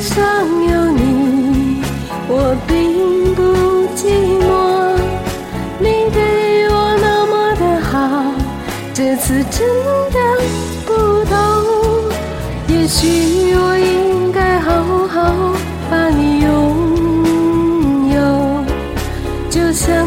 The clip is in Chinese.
上有你。我并不寂寞，你对我那么的好，这次真的不同。也许我应该好好把你拥有，就像